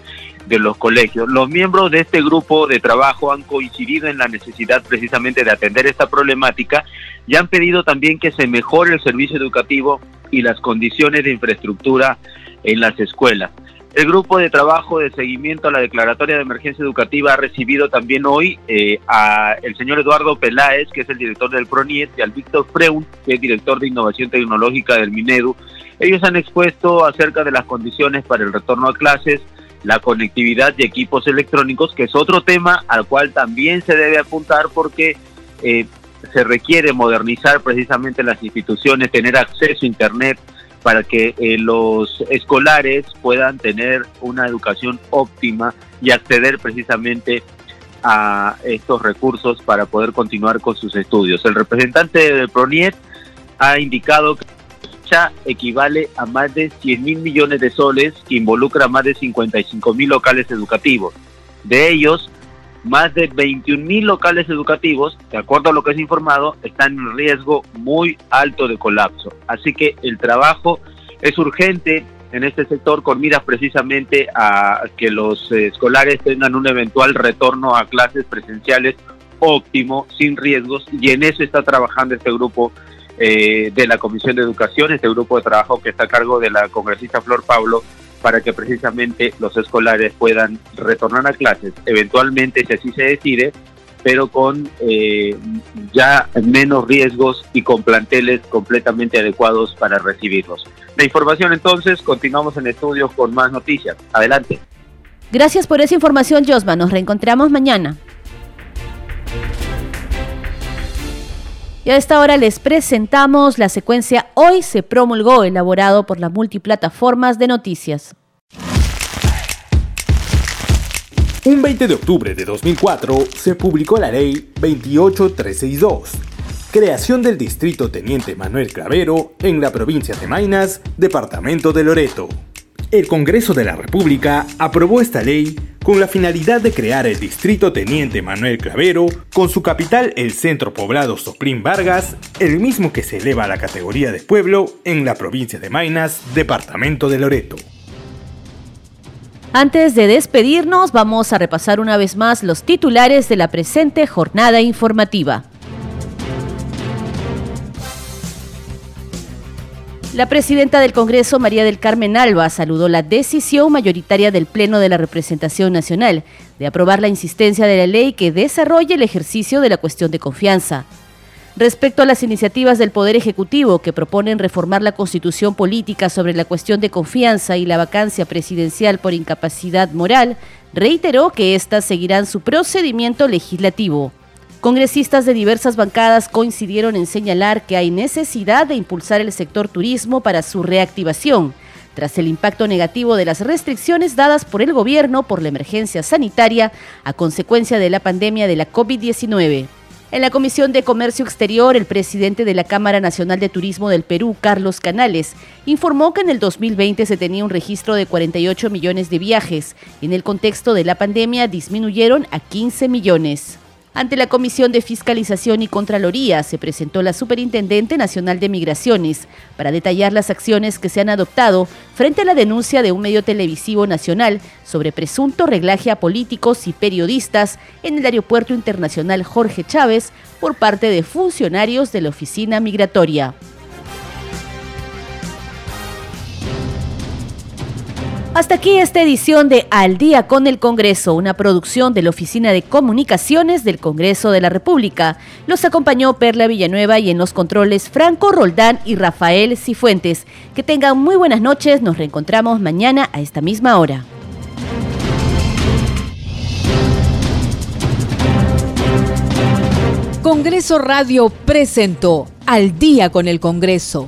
de los colegios. Los miembros de este grupo de trabajo han coincidido en la necesidad precisamente de atender esta problemática y han pedido también que se mejore el servicio educativo y las condiciones de infraestructura en las escuelas. El grupo de trabajo de seguimiento a la declaratoria de emergencia educativa ha recibido también hoy eh, a el señor Eduardo Peláez, que es el director del PRONIET, y al Víctor Freun, que es director de innovación tecnológica del MINEDU, ellos han expuesto acerca de las condiciones para el retorno a clases, la conectividad de equipos electrónicos, que es otro tema al cual también se debe apuntar porque eh, se requiere modernizar precisamente las instituciones, tener acceso a Internet para que eh, los escolares puedan tener una educación óptima y acceder precisamente a estos recursos para poder continuar con sus estudios. El representante del PRONIET ha indicado que equivale a más de 100 mil millones de soles que involucra más de 55 mil locales educativos. De ellos, más de 21 mil locales educativos, de acuerdo a lo que es informado, están en riesgo muy alto de colapso. Así que el trabajo es urgente en este sector con miras precisamente a que los escolares tengan un eventual retorno a clases presenciales óptimo, sin riesgos, y en eso está trabajando este grupo eh, de la Comisión de Educación, este grupo de trabajo que está a cargo de la congresista Flor Pablo, para que precisamente los escolares puedan retornar a clases, eventualmente si así se decide, pero con eh, ya menos riesgos y con planteles completamente adecuados para recibirlos. La información entonces, continuamos en estudios con más noticias. Adelante. Gracias por esa información, Josma. Nos reencontramos mañana. Y a esta hora les presentamos la secuencia Hoy se promulgó, elaborado por las multiplataformas de noticias. Un 20 de octubre de 2004 se publicó la ley 28362, creación del distrito Teniente Manuel Clavero en la provincia de Mainas, departamento de Loreto. El Congreso de la República aprobó esta ley con la finalidad de crear el Distrito Teniente Manuel Clavero, con su capital el centro poblado Soprín Vargas, el mismo que se eleva a la categoría de pueblo en la provincia de Mainas, departamento de Loreto. Antes de despedirnos, vamos a repasar una vez más los titulares de la presente jornada informativa. La presidenta del Congreso, María del Carmen Alba, saludó la decisión mayoritaria del Pleno de la Representación Nacional de aprobar la insistencia de la ley que desarrolle el ejercicio de la cuestión de confianza. Respecto a las iniciativas del Poder Ejecutivo que proponen reformar la constitución política sobre la cuestión de confianza y la vacancia presidencial por incapacidad moral, reiteró que éstas seguirán su procedimiento legislativo. Congresistas de diversas bancadas coincidieron en señalar que hay necesidad de impulsar el sector turismo para su reactivación, tras el impacto negativo de las restricciones dadas por el gobierno por la emergencia sanitaria a consecuencia de la pandemia de la COVID-19. En la Comisión de Comercio Exterior, el presidente de la Cámara Nacional de Turismo del Perú, Carlos Canales, informó que en el 2020 se tenía un registro de 48 millones de viajes y en el contexto de la pandemia disminuyeron a 15 millones. Ante la Comisión de Fiscalización y Contraloría se presentó la Superintendente Nacional de Migraciones para detallar las acciones que se han adoptado frente a la denuncia de un medio televisivo nacional sobre presunto reglaje a políticos y periodistas en el Aeropuerto Internacional Jorge Chávez por parte de funcionarios de la Oficina Migratoria. Hasta aquí esta edición de Al día con el Congreso, una producción de la Oficina de Comunicaciones del Congreso de la República. Los acompañó Perla Villanueva y en los controles Franco Roldán y Rafael Cifuentes. Que tengan muy buenas noches, nos reencontramos mañana a esta misma hora. Congreso Radio presentó Al día con el Congreso.